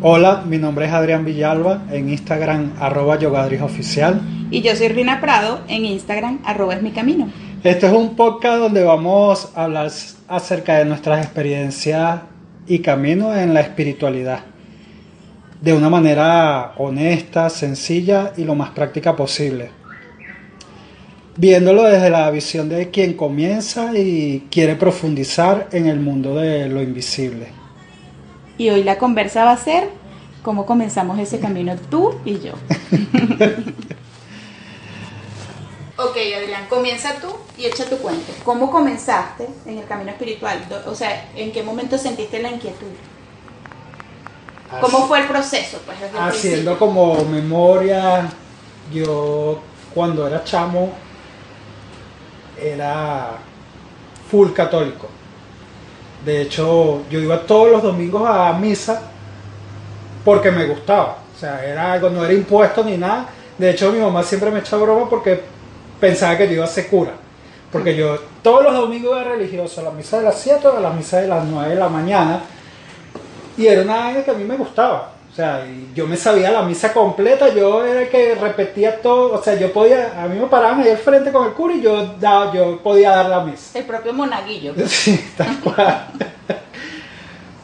Hola, mi nombre es Adrián Villalba, en Instagram arroba oficial. Y yo soy Rina Prado, en Instagram arroba es mi camino. Este es un podcast donde vamos a hablar acerca de nuestras experiencias y caminos en la espiritualidad. De una manera honesta, sencilla y lo más práctica posible. Viéndolo desde la visión de quien comienza y quiere profundizar en el mundo de lo invisible. Y hoy la conversa va a ser cómo comenzamos ese camino tú y yo. ok, Adrián, comienza tú y echa tu cuento. ¿Cómo comenzaste en el camino espiritual? O sea, ¿en qué momento sentiste la inquietud? ¿Cómo fue el proceso? Pues, haciendo como memoria, yo cuando era chamo era full católico. De hecho, yo iba todos los domingos a misa porque me gustaba. O sea, era algo, no era impuesto ni nada. De hecho, mi mamá siempre me echaba broma porque pensaba que yo iba a ser cura. Porque yo todos los domingos era religioso, la misa de las 7 o la misa de las 9 de la mañana. Y era una vaina que a mí me gustaba. O sea, yo me sabía la misa completa, yo era el que repetía todo, o sea, yo podía, a mí me paraban ahí al frente con el cura y yo, daba, yo podía dar la misa. El propio monaguillo. Sí, tal cual.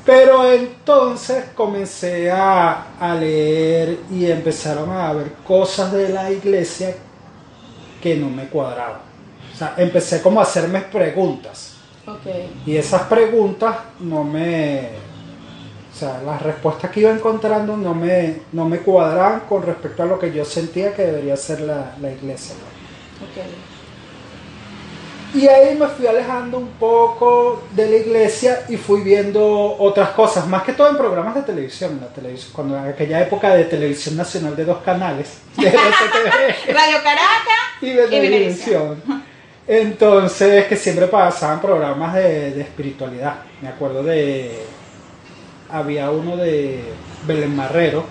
Pero entonces comencé a, a, leer y empezaron a ver cosas de la iglesia que no me cuadraban. O sea, empecé como a hacerme preguntas. Okay. Y esas preguntas no me, o sea, las respuestas que iba encontrando no me, no me cuadraban con respecto a lo que yo sentía que debería ser la, iglesia. Y ahí me fui alejando un poco de la iglesia y fui viendo otras cosas, más que todo en programas de televisión, la televisión cuando en aquella época de televisión nacional de dos canales, de Radio Caracas y de televisión. Entonces, que siempre pasaban programas de, de espiritualidad. Me acuerdo de había uno de Belén Marrero,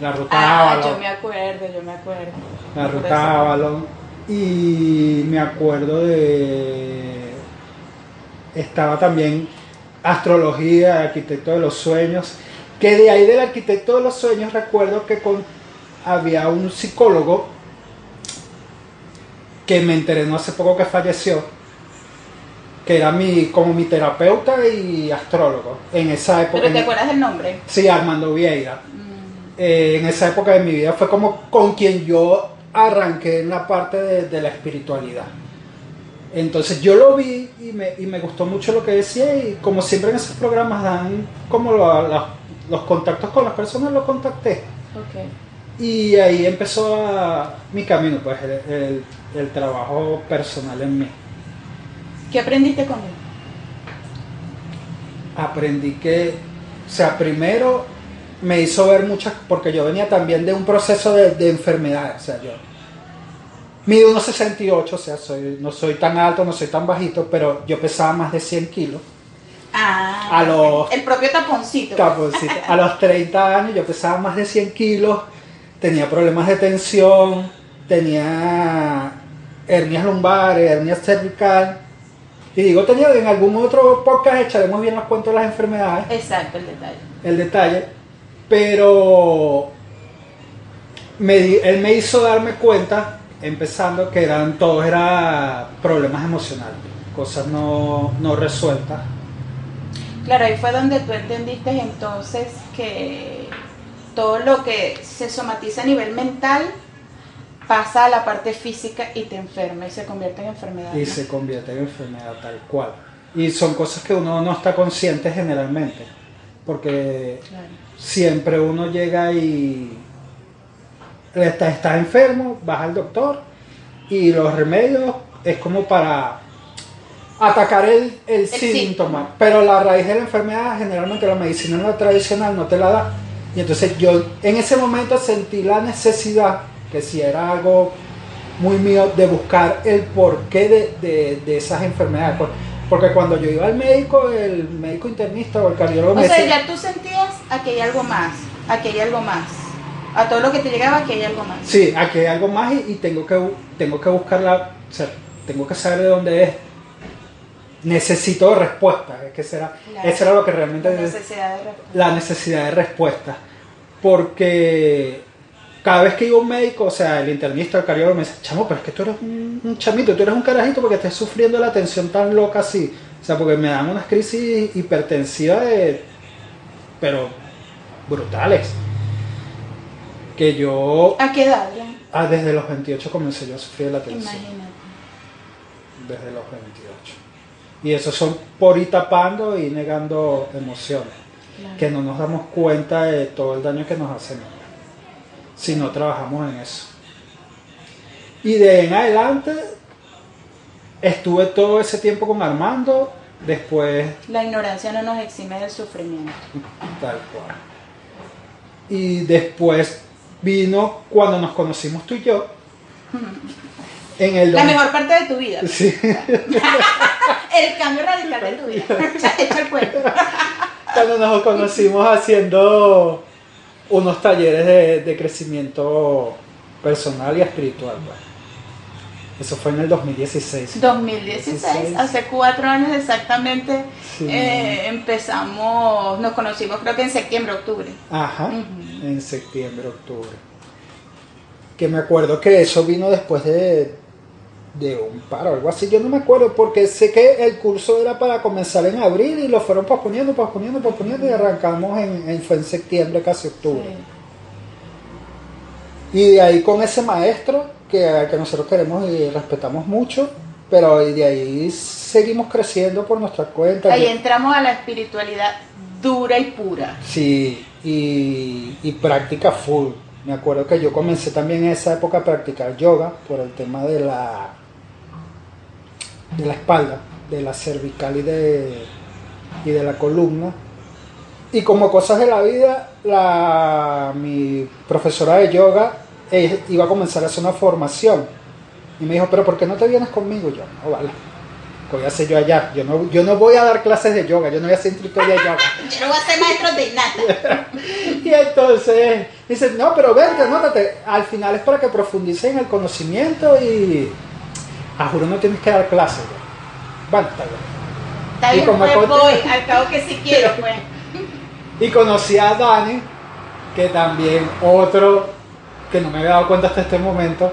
la ruta ah, Yo me acuerdo, yo me acuerdo. La ruta Avalon. Y me acuerdo de. Estaba también Astrología, Arquitecto de los Sueños. Que de ahí del Arquitecto de los Sueños recuerdo que con, había un psicólogo que me enteré no hace poco que falleció que era mi, como mi terapeuta y astrólogo en esa época. ¿Pero te acuerdas del nombre? Sí, Armando Vieira. Mm. Eh, en esa época de mi vida fue como con quien yo arranqué en la parte de, la espiritualidad. Entonces yo lo vi y me, y me, gustó mucho lo que decía y como siempre en esos programas dan como los contactos con las personas, lo contacté. Okay. Y ahí empezó mi camino, pues el, el trabajo personal en mí. ¿Qué aprendiste con él? Aprendí que, o sea, primero me hizo ver muchas, porque yo venía también de un proceso de, de enfermedad, o sea, yo mido unos 68, o sea, soy, no soy tan alto, no soy tan bajito, pero yo pesaba más de 100 kilos. Ah, a los, el propio taponcito. Taponcito. A los 30 años yo pesaba más de 100 kilos, tenía problemas de tensión, tenía hernias lumbares, hernias cervical, y digo tenía en algún otro podcast echaremos bien las cuentas de las enfermedades. Exacto, el detalle. El detalle. Pero él me hizo darme cuenta, empezando, que eran todos eran problemas emocionales, cosas no, no resueltas. Claro, ahí fue donde tú entendiste entonces que todo lo que se somatiza a nivel mental pasa a la parte física y te enferma y se convierte en enfermedad. Y se convierte en enfermedad tal cual. Y son cosas que uno no está consciente generalmente, porque siempre uno llega y está, está enfermo, vas al doctor y los remedios es como para atacar el, el, síntoma, pero la raíz de la enfermedad generalmente la medicina no tradicional no te la da. Y entonces yo en ese momento sentí la necesidad que si era algo muy mío de buscar el porqué de, de, esas enfermedades. Porque cuando yo iba al médico, el médico internista o el cardiólogo... O sea, ya tú sentías aquí hay algo más, aquí hay algo más. A todo lo que te llegaba, aquí hay algo más. Sí, aquí hay algo más y, tengo, que, tengo que buscarla, o sea, tengo que saber de dónde es. Necesito respuesta, es que será, eso era lo que realmente... La necesidad de respuesta. La necesidad de respuesta porque cada vez que iba un médico, o sea, el internista, el cardiólogo me dice, chamo, pero es que tú eres un, un chamito, tú eres un carajito porque estás sufriendo la tensión tan loca así. O sea, porque me dan unas crisis hipertensivas de... pero brutales. Que yo... ¿A qué edad? ya? Ah, desde los 28 comencé yo a sufrir la tensión. Imagínate. Desde los 28. Y eso son por ir tapando y negando emociones. Claro. Que no nos damos cuenta de todo el daño que nos hacen si no trabajamos en eso. Y de en adelante estuve todo ese tiempo con Armando, después La ignorancia no nos exime del sufrimiento. tal cual. Y después vino cuando nos conocimos tú y yo. En el La mejor parte de tu vida. Sí. El cambio radical de tu vida. Echa, echa el cuento. cuando nos conocimos haciendo unos talleres de, de crecimiento personal y espiritual. pues. Eso fue en el 2016. 2016, 16. hace cuatro años exactamente, Sí. eh, empezamos, nos conocimos creo que en septiembre, octubre. Ajá, en septiembre, octubre. Que me acuerdo que eso vino después de, de un paro algo así. Yo no me acuerdo porque sé que el curso era para comenzar en abril y lo fueron posponiendo, posponiendo, posponiendo y arrancamos en, en- fue en septiembre, casi octubre. Sí. Y de ahí con ese maestro que, que nosotros queremos y respetamos mucho, pero de ahí seguimos creciendo por nuestra cuenta. Ahí entramos a la espiritualidad dura y pura. Sí, y, y práctica full. Me acuerdo que yo comencé también en esa época a practicar yoga por el tema de la de la espalda, de la cervical y de, y de la columna. Y como cosas de la vida, la, mi profesora de yoga eh, iba a comenzar a hacer una formación. Y me dijo, pero ¿por qué no te vienes conmigo? Yo, no, vale. ¿Qué voy a hacer yo allá? Yo no, yo no voy a dar clases de yoga, yo no voy a ser instructor de yoga. Yo no voy a ser maestro de nada. Y entonces dice, no, pero vente, anótate. Al final es para que profundices en el conocimiento y a juro no tienes que dar clases. güey. Está Y bien, como pues voy, al cabo que sí quiero, pues. Y conocí a Dani, que también otro, que no me había dado cuenta hasta este momento,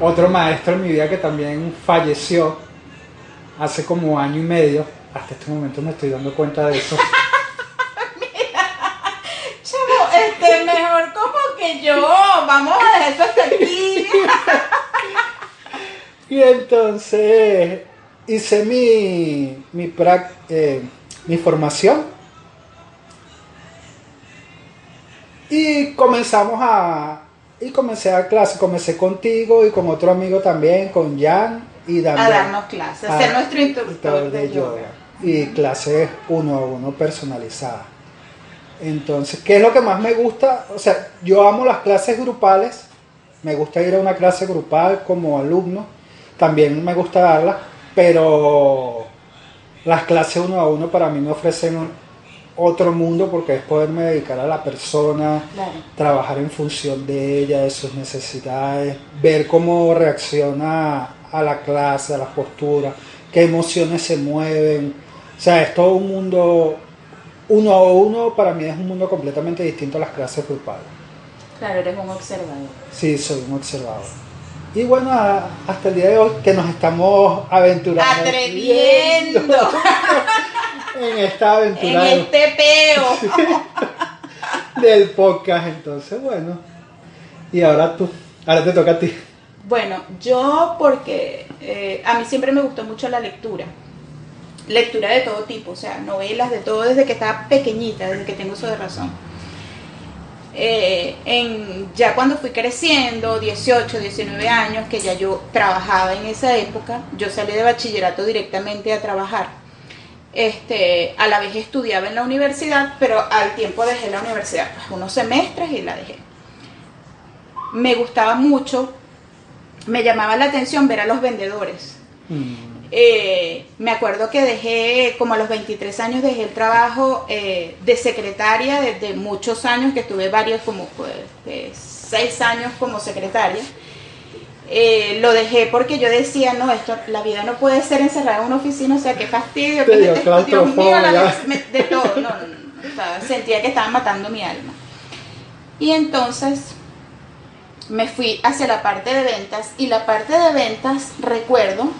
otro maestro en mi vida que también falleció hace como año y medio. Hasta este momento me estoy dando cuenta de eso. Chamo, este, mejor como que yo. Vamos a dejar eso hasta aquí. Y entonces hice mi, eh, mi formación y comenzamos a... Y comencé a dar clase, comencé contigo y con otro amigo también, con Jan y A Daniel. darnos clases, a ser nuestro instructor de yoga. Y clases uno a uno personalizadas. Entonces, ¿qué es lo que más me gusta? O sea, yo amo las clases grupales. Me gusta ir a una clase grupal como alumno. También me gusta darlas. Pero las clases uno a uno para mí me ofrecen otro mundo porque es poderme dedicar a la persona, Claro. trabajar en función de ella, de sus necesidades, ver cómo reacciona a la clase, a las posturas, qué emociones se mueven. O sea, es todo un mundo, uno a uno para mí es un mundo completamente distinto a las clases grupales. Claro, eres un observador. Sí, soy un observador. Y bueno, a- hasta el día de hoy que nos estamos aventurando. Atreviendo En esta en aventura este peo. del podcast, entonces bueno. Y ahora tú, ahora te toca a ti. Bueno, yo porque eh, a mí siempre me gustó mucho la lectura. Lectura de todo tipo, o sea, novelas de todo desde que estaba pequeñita, desde que tengo uso de razón. Eh, ya cuando fui creciendo, 18, 19 años, que ya yo trabajaba en esa época, yo salí de bachillerato directamente a trabajar. Este, a la vez estudiaba en la universidad, pero al tiempo dejé la universidad, pues, unos semestres y la dejé. Me gustaba mucho me llamaba la atención ver a los vendedores. Mm, Eh, me acuerdo que dejé, como a los 23 años, dejé el trabajo eh, de secretaria desde muchos años, que estuve varios, como pues, eh, seis años como secretaria. Eh, lo dejé porque yo decía, no, esto, la vida no puede ser encerrada en una oficina, o sea, qué fastidio, dio gente- Dios mío, la me- de todo, no, no, no, o sea, sentía que estaba matando mi alma. Y entonces me fui hacia la parte de ventas y la parte de ventas recuerdo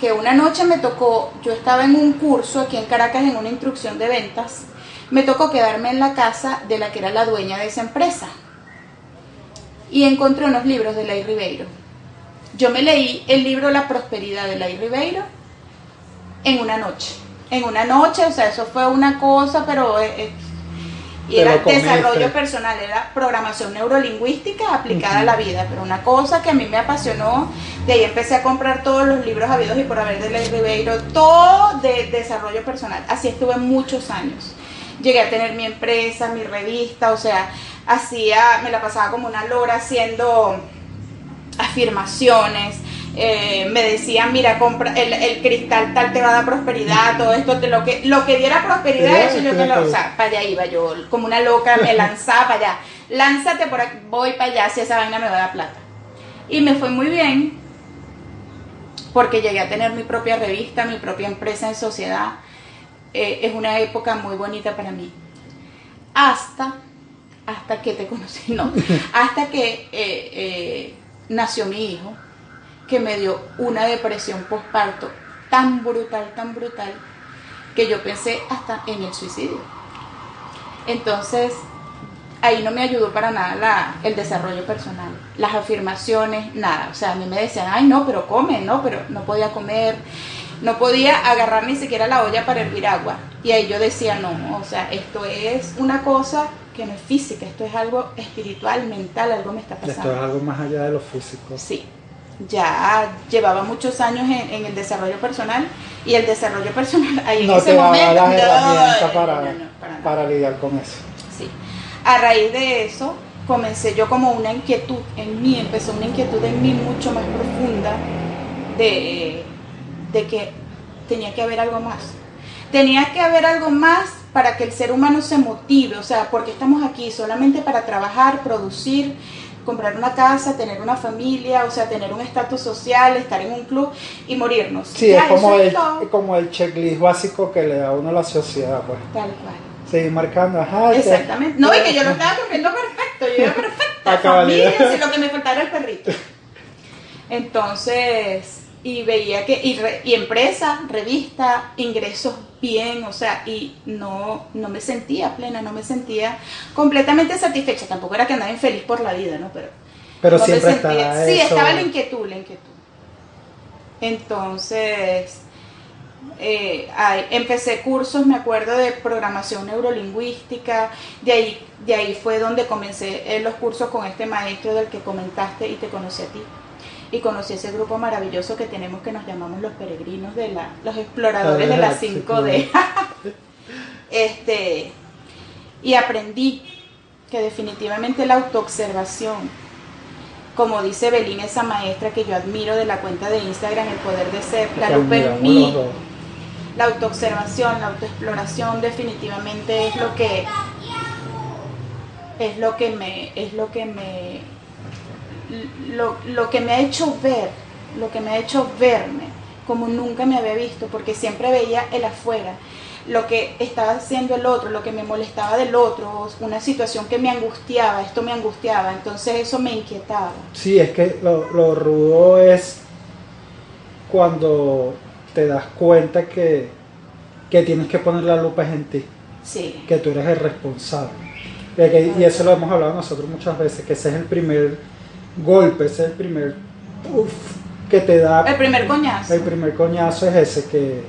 que una noche me tocó, yo estaba en un curso aquí en Caracas en una instrucción de ventas, me tocó quedarme en la casa de la que era la dueña de esa empresa y encontré unos libros de Ley Ribeiro. Yo me leí el libro La prosperidad de Ley Ribeiro en una noche. En una noche, o sea, eso fue una cosa, pero eh, eh, y era desarrollo personal, era programación neurolingüística aplicada a la vida, pero una cosa que a mí me apasionó, de ahí empecé a comprar todos los libros habidos y por haber de Ley Ribeiro, todo de desarrollo personal. Así estuve muchos años. Llegué a tener mi empresa, mi revista, o sea, hacía, me la pasaba como una lora haciendo afirmaciones, eh, me decían, mira, compra el, cristal tal te va a dar prosperidad, todo esto, te, lo, que, lo que diera prosperidad, eso yo te lo, o sea, para allá iba yo, como una loca, me lanzaba para allá, lánzate por aquí, voy para allá, si esa vaina me va a dar plata. Y me fue muy bien, porque llegué a tener mi propia revista, mi propia empresa en sociedad, eh, es una época muy bonita para mí. Hasta, hasta que te conocí, no, hasta que eh, nació mi hijo que me dio una depresión postparto tan brutal, tan brutal, que yo pensé hasta en el suicidio. Entonces, ahí no me ayudó para nada el desarrollo personal, las afirmaciones, nada. O sea, a mí me decían, ay, no, pero come, no, pero no podía comer, no podía agarrar ni siquiera la olla para hervir agua. Y ahí yo decía, no, o sea, esto es una cosa que no es física, esto es algo espiritual, mental, algo me está pasando. Esto es algo más allá de lo físico. Sí, ya llevaba muchos años en, el desarrollo personal y el desarrollo personal ahí en ese momento no, para, para, lidiar con eso. Sí. A raíz de eso comencé yo como una inquietud en mí, empezó una inquietud en mí mucho más profunda de, de que tenía que haber algo más. Tenía que haber algo más para que el ser humano se motive, o sea, porque estamos aquí solamente para trabajar, producir, comprar una casa, tener una familia, o sea, tener un estatus social, estar en un club y morirnos. Sí, es como el, como el checklist básico que le da uno a la sociedad, pues. Tal cual. Seguir marcando, ajá. Exactamente. No, y que yo lo estaba cumpliendo perfecto, yo era perfecta, familia, si lo que me faltaba era el perrito. Entonces, y veía que, y, y, empresa, revista, ingresos bien, o sea, y no, no me sentía plena, no me sentía completamente satisfecha, tampoco era que andaba infeliz por la vida, ¿no? Pero, Pero siempre estaba Sí, estaba la inquietud, la inquietud. Entonces, eh, empecé cursos, me acuerdo, de programación neurolingüística, de ahí, de ahí fue donde comencé eh, los cursos con este maestro del que comentaste y te conocí a ti y conocí ese grupo maravilloso que tenemos que nos llamamos los peregrinos de la, los exploradores de la 5D. este, y aprendí que definitivamente la autoobservación, como dice Belín, esa maestra que yo admiro de la cuenta de Instagram, El Poder de Ser, la luz en mí, la autoobservación, la autoexploración definitivamente es lo que es lo que me es lo que me lo, lo que me ha hecho ver, lo que me ha hecho verme como nunca me había visto, porque siempre veía el afuera, lo que estaba haciendo el otro, lo que me molestaba del otro, una situación que me angustiaba, esto me angustiaba, entonces eso me inquietaba. Sí, es que lo, lo rudo es cuando te das cuenta que, que tienes que poner la lupa en ti, sí. que tú eres el responsable. y eso lo hemos hablado nosotros muchas veces, que ese es el primer golpe, ese es el primer que te da. El primer coñazo. El primer coñazo es ese, que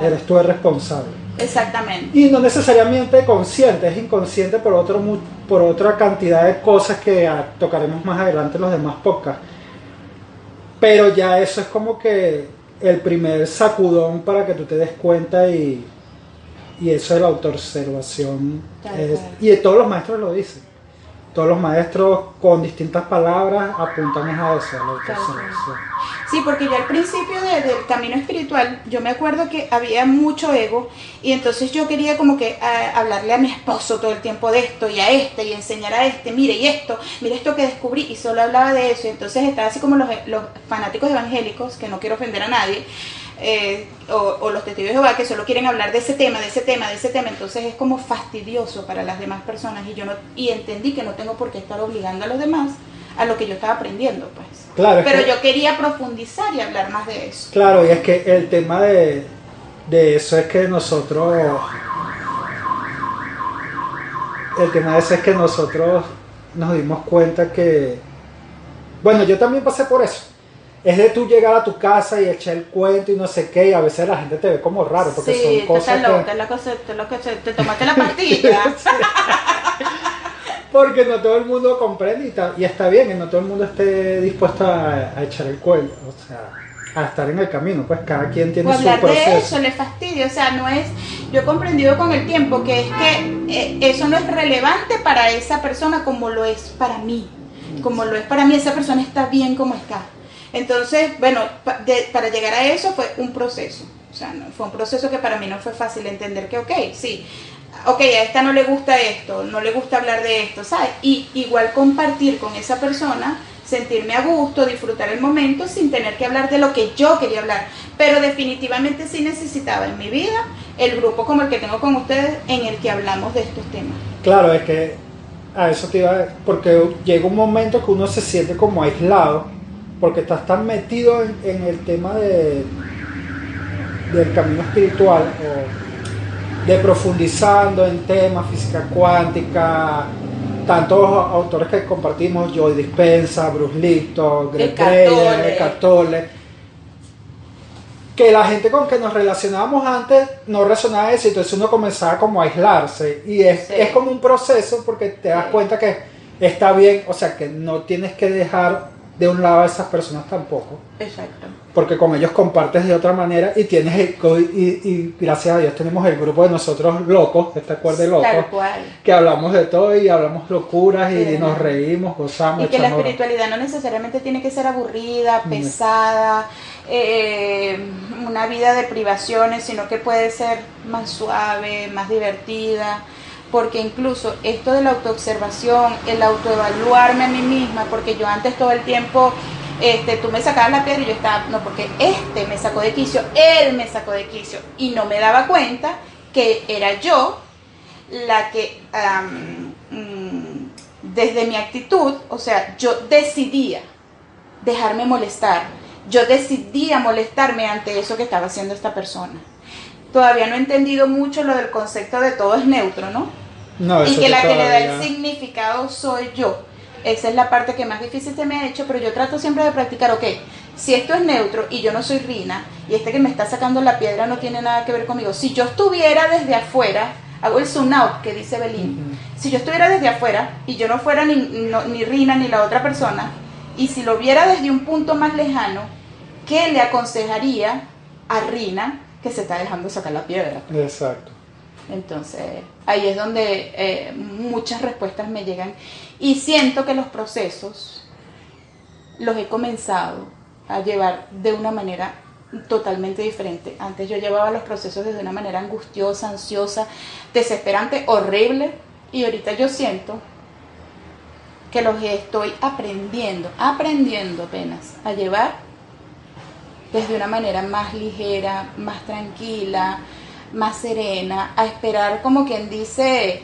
eres tú el responsable. Exactamente. Y no necesariamente consciente, es inconsciente por, otro, por otra cantidad de cosas que tocaremos más adelante en los demás podcasts. Pero ya eso es como que el primer sacudón para que tú te des cuenta y, y eso de la autoobservación. y todos los maestros lo dicen todos los maestros con distintas palabras apuntan a eso, a la Sí, porque yo al principio del camino espiritual, yo me acuerdo que había mucho ego y entonces yo quería como que hablarle a mi esposo todo el tiempo de esto y a este y enseñar a este, mire y esto, mire esto que descubrí y solo hablaba de eso. Y entonces estaba así como los, los fanáticos evangélicos, que no quiero ofender a nadie, eh, o, los testigos de Jehová que solo quieren hablar de ese tema, de ese tema, de ese tema, entonces es como fastidioso para las demás personas y yo no, y entendí que no tengo por qué estar obligando a los demás a lo que yo estaba aprendiendo, pues. Claro, Pero yo quería profundizar y hablar más de eso. Claro, y es que el tema de, de eso es que nosotros el tema de eso es que nosotros nos dimos cuenta que bueno, yo también pasé por eso es de tú llegar a tu casa y echar el cuento y no sé qué, y a veces la gente te ve como raro, porque son cosas que... Loca, la cosa, te, te tomaste la pastilla. porque no todo el mundo comprende y, está bien, y no todo el mundo esté dispuesto a, echar el cuento, o sea, a estar en el camino, pues cada quien tiene su proceso. de eso le fastidio, o sea, no es, yo he comprendido con el tiempo que es que eh, eso no es relevante para esa persona como lo es para mí, como lo es para mí, esa persona está bien como está entonces, bueno, para llegar a eso fue un proceso. O sea, no, fue un proceso que para mí no fue fácil entender que, ok, sí, ok, a esta no le gusta esto, no le gusta hablar de esto, ¿sabes? Y igual compartir con esa persona, sentirme a gusto, disfrutar el momento sin tener que hablar de lo que yo quería hablar. Pero definitivamente sí necesitaba en mi vida el grupo como el que tengo con ustedes en el que hablamos de estos temas. Claro, es que a eso te iba a... porque llega un momento que uno se siente como aislado porque estás tan metido en, el tema de, del camino espiritual o de profundizando en temas, física cuántica, tantos autores que compartimos, Joy Dispensa, Bruce Lipton, Greg Tolle, que la gente con que nos relacionábamos antes no resonaba eso, entonces uno comenzaba como a aislarse y es, es como un proceso porque te das cuenta que está bien, o sea que no tienes que dejar de un lado a esas personas tampoco. Exacto. Porque con ellos compartes de otra manera y tienes y, gracias a Dios tenemos el grupo de nosotros locos, este acuerdo de locos, que hablamos de todo y hablamos locuras y nos reímos, gozamos. Y que la espiritualidad no necesariamente tiene que ser aburrida, pesada, eh, una vida de privaciones, sino que puede ser más suave, más divertida porque incluso esto de la autoobservación, el autoevaluarme a mí misma, porque yo antes todo el tiempo, este, tú me sacabas la piedra y yo estaba, no, porque este me sacó de quicio, él me sacó de quicio, y no me daba cuenta que era yo la que, mm, desde mi actitud, o sea, yo decidía dejarme molestar, yo decidía molestarme ante eso que estaba haciendo esta persona. Todavía no he entendido mucho lo del concepto de todo es neutro, ¿no? Y que la que le da el significado soy yo. Esa es la parte que más difícil se me ha hecho, pero yo trato siempre de practicar, ok, si esto es neutro y yo no soy Rina, y este que me está sacando la piedra no tiene nada que ver conmigo, si yo estuviera desde afuera, hago el zoom out que dice Belín, si yo estuviera desde afuera y yo no fuera ni, ni Rina ni la otra persona, y si lo viera desde un punto más lejano, ¿qué le aconsejaría a Rina que se está dejando sacar la piedra? Exacto. Entonces, ahí es donde eh, muchas respuestas me llegan y siento que los procesos los he comenzado a llevar de una manera totalmente diferente. Antes yo llevaba los procesos desde una manera angustiosa, ansiosa, desesperante, horrible y ahorita yo siento que los estoy aprendiendo, aprendiendo apenas a llevar desde una manera más ligera, más tranquila, más serena, a esperar como quien dice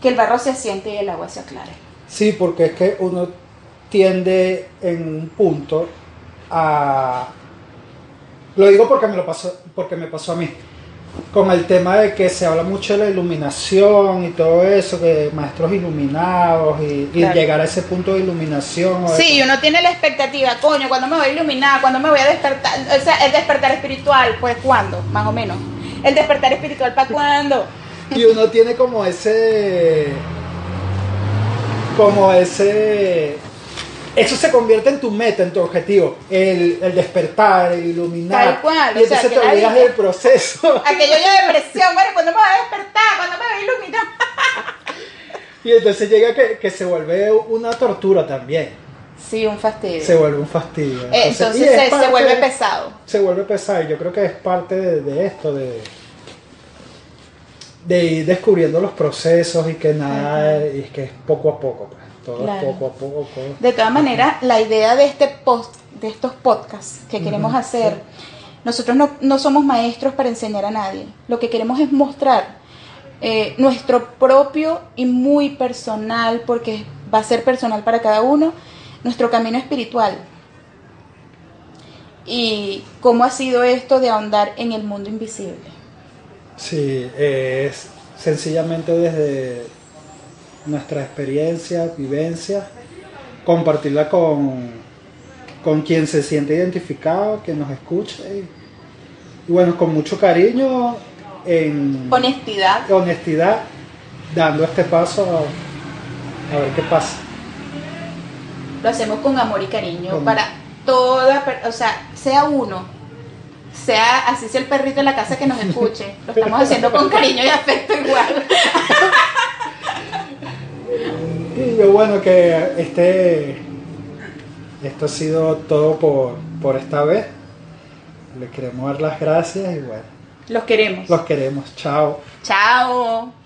que el barro se asiente y el agua se aclare. Sí, porque es que uno tiende en un punto a... Lo digo porque me, lo pasó, porque me pasó a mí. Con el tema de que se habla mucho de la iluminación y todo eso, que maestros iluminados y, llegar a ese punto de iluminación. Sí, uno tiene la expectativa, coño, cuando me voy a iluminar, cuando me voy a despertar, o sea, el despertar espiritual, pues cuándo, más o menos. El despertar espiritual, ¿para cuándo? Y uno tiene como ese. Como ese. Eso se convierte en tu meta, en tu objetivo. El, despertar, el iluminar. Tal cual. Y entonces te olvidas del proceso. Aquello ya depresión. Bueno, ¿cuándo me voy a despertar? ¿Cuándo me voy a iluminar? y entonces llega que, que se vuelve una tortura también. Sí, un fastidio. Se vuelve un fastidio. Entonces, se, vuelve pesado. Se vuelve pesado. Yo creo que es parte de, esto, de, de ir descubriendo los procesos y que nada, y que es poco a poco. Pues. Todo es poco a poco. De todas maneras, la idea de, este post, de estos podcasts que queremos hacer Nosotros no, somos maestros para enseñar a nadie. Lo que queremos es mostrar eh, nuestro propio y muy personal, porque va a ser personal para cada uno, nuestro camino espiritual. Y cómo ha sido esto de ahondar en el mundo invisible. Sí, es sencillamente desde nuestra experiencia, vivencia, compartirla con, con quien se siente identificado, que nos escuche. Y, bueno, con mucho cariño, en honestidad. honestidad, dando este paso a, ver qué pasa. Lo hacemos con amor y cariño para toda, o sea, sea uno, sea así sea el perrito en la casa que nos escuche, lo estamos haciendo con cariño y afecto igual. y lo bueno que este esto ha sido todo por, por esta vez. Le queremos dar las gracias y bueno. Los queremos. Los queremos. Chao. Chao.